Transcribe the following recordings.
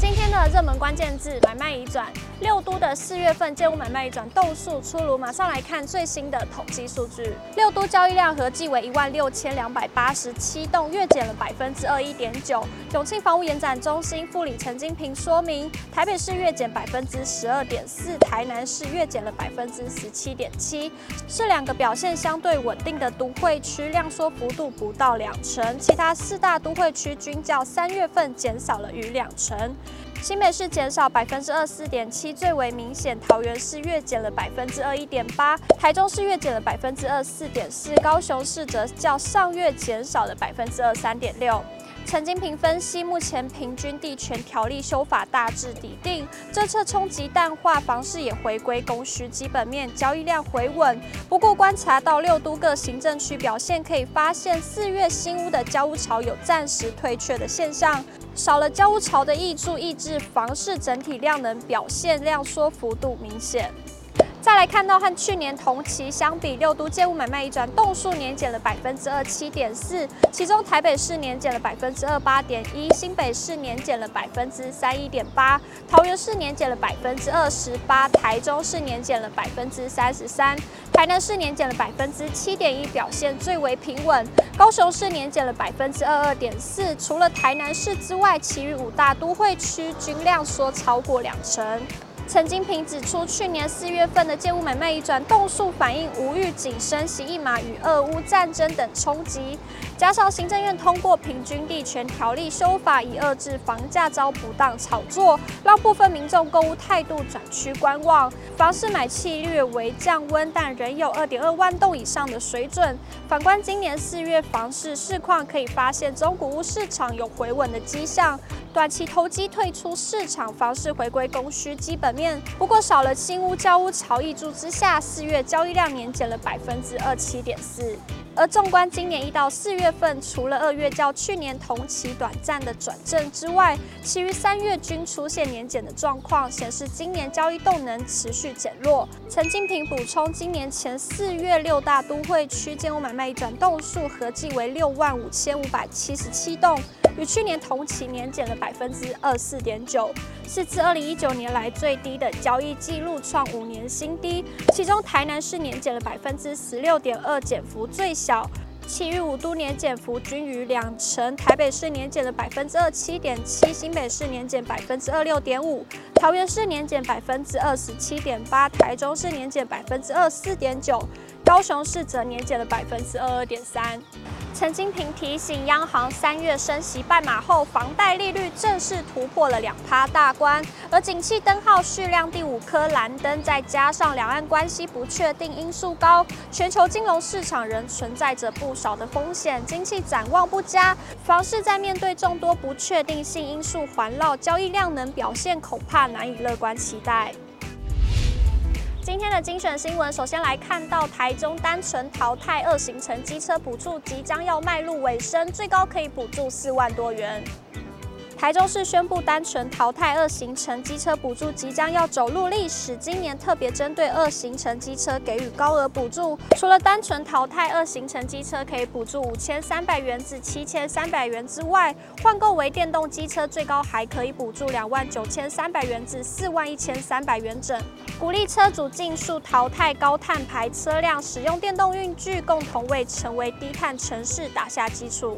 今天的热门关键字买卖移转，六都的四月份建物买卖移转栋数出炉，马上来看最新的统计数据。六都交易量合计为一万六千两百八十七栋，月减了百分之二一点九。永庆房屋延展中心副理陈金平说明，台北市月减百分之十二点四，台南市月减了百分之十七点七，是两个表现相对稳定的都会区，量缩幅度不到两成，其他四大都会区均较三月份减少了逾两成。新北市减少百分之二四点七，最为明显。桃园市月减了百分之二一点八，台中市月减了百分之二四点四，高雄市则较上月减少了百分之二三点六。陈金平分析，目前平均地权条例修法大致底定，政策冲击淡化，房市也回归供需基本面，交易量回稳。不过观察到六都各行政区表现，可以发现四月新屋的交屋潮有暂时退却的现象，少了交屋潮的挹注，抑制房市整体量能表现量缩幅度明显。再来看到和去年同期相比，六都建物买卖移转栋数年减了百分之二七点四，其中台北市年减了百分之二八点一，新北市年减了百分之三一点八，桃园市年减了百分之二十八，台中市年减了百分之三十三，台南市年减了百分之七点一，表现最为平稳。高雄市年减了百分之二二点四，除了台南市之外，其余五大都会区均量缩超过两成。陈金平指出，去年四月份的建物买卖移转动数反映无预警升息一码与俄乌战争等冲击，加上行政院通过平均地权条例修法，以遏制房价遭不当炒作，让部分民众购物态度转趋观望，房市买气略为降温，但仍有二点二万栋以上的水准。反观今年四月房市市况，可以发现中古屋市场有回稳的迹象。短期投机退出市场，房市回归供需基本面。不过少了新屋交屋潮挹注之下，四月交易量年减了百分之二七点四。而纵观今年一到四月份，除了二月较去年同期短暂的转正之外，其余三月均出现年减的状况，显示今年交易动能持续减弱。陈金平补充，今年前四月六大都会区建物买卖转动数合计为六万五千五百七十七栋。与去年同期年减了百分之二四点九，是自二零一九年来最低的交易记录，创五年新低。其中台南市年减了百分之十六点二，减幅最小，其余五都年减幅均逾两成。台北市年减了百分之二七点七，新北市年减百分之二六点五，桃园市年减百分之二十七点八，台中市年减百分之二四点九，高雄市则年减了百分之二二点三。陈金平提醒，央行三月升息半码后，房贷利率正式突破了两趴大关，而景气灯号续亮第五颗蓝灯，再加上两岸关系不确定因素高，全球金融市场仍存在着不少的风险，经济展望不佳，房市在面对众多不确定性因素环绕，交易量能表现恐怕难以乐观期待。今天的精选新闻，首先来看到台中单纯淘汰二行程机车补助即将要迈入尾声，最高可以补助四万多元。台中市宣布单纯淘汰二行程机车补助即将要走入历史，今年特别针对二行程机车给予高额补助。除了单纯淘汰二行程机车可以补助五千三百元至七千三百元之外，换购为电动机车最高还可以补助两万九千三百元至四万一千三百元整。鼓励车主尽速淘汰高碳排车辆，使用电动运具，共同为成为低碳城市打下基础。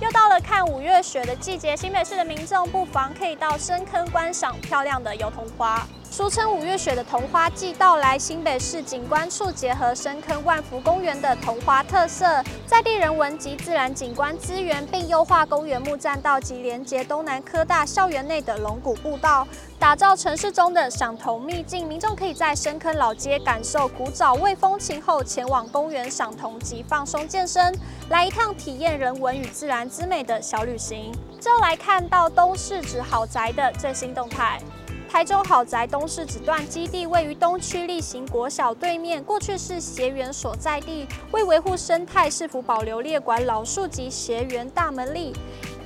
又到了看五月雪的季节，新北市的民众不妨可以到深坑观赏漂亮的油桐花。俗称五月雪的桐花季到来，新北市景观处结合深坑万福公园的桐花特色，在地人文及自然景观资源，并优化公园木栈道及连接东南科大校园内的龙骨步道，打造城市中的赏桐秘境。民众可以在深坑老街感受古早味风情后，前往公园赏桐及放松健身，来一趟体验人文与自然之美的小旅行。就来看到东势子豪宅的最新动态。台中豪宅东势子段基地位于东区力行国小对面，过去是协园所在地，为维护生态，市府保留列管老树及协园大门立，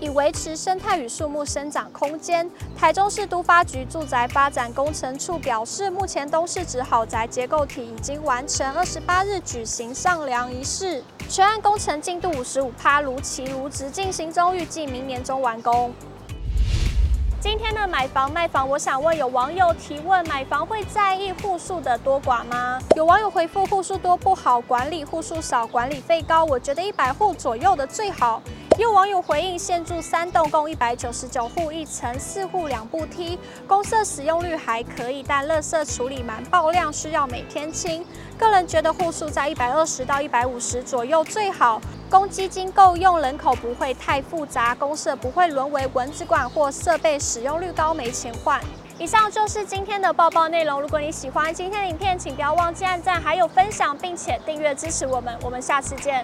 以维持生态与树木生长空间。台中市都发局住宅发展工程处表示，目前东势子豪宅结构体已经完成，二十八日举行上梁仪式。全案工程进度五十五趴，如期如质进行中，预计明年中完工。今天的买房卖房，我想问有网友提问：买房会在意户数的多寡吗？有网友回复：户数多不好管理，户数少管理费高。我觉得一百户左右的最好。有网友回应：现住三栋，共一百九十九户，一层四户两步梯，公厕使用率还可以，但垃圾处理蛮爆量，需要每天清。个人觉得户数在一百二十到一百五十左右最好。公积金够用，人口不会太复杂，公社不会沦为蚊子馆或设备使用率高没钱换。以上就是今天的报报内容。如果你喜欢今天的影片，请不要忘记按赞，还有分享，并且订阅支持我们。我们下次见。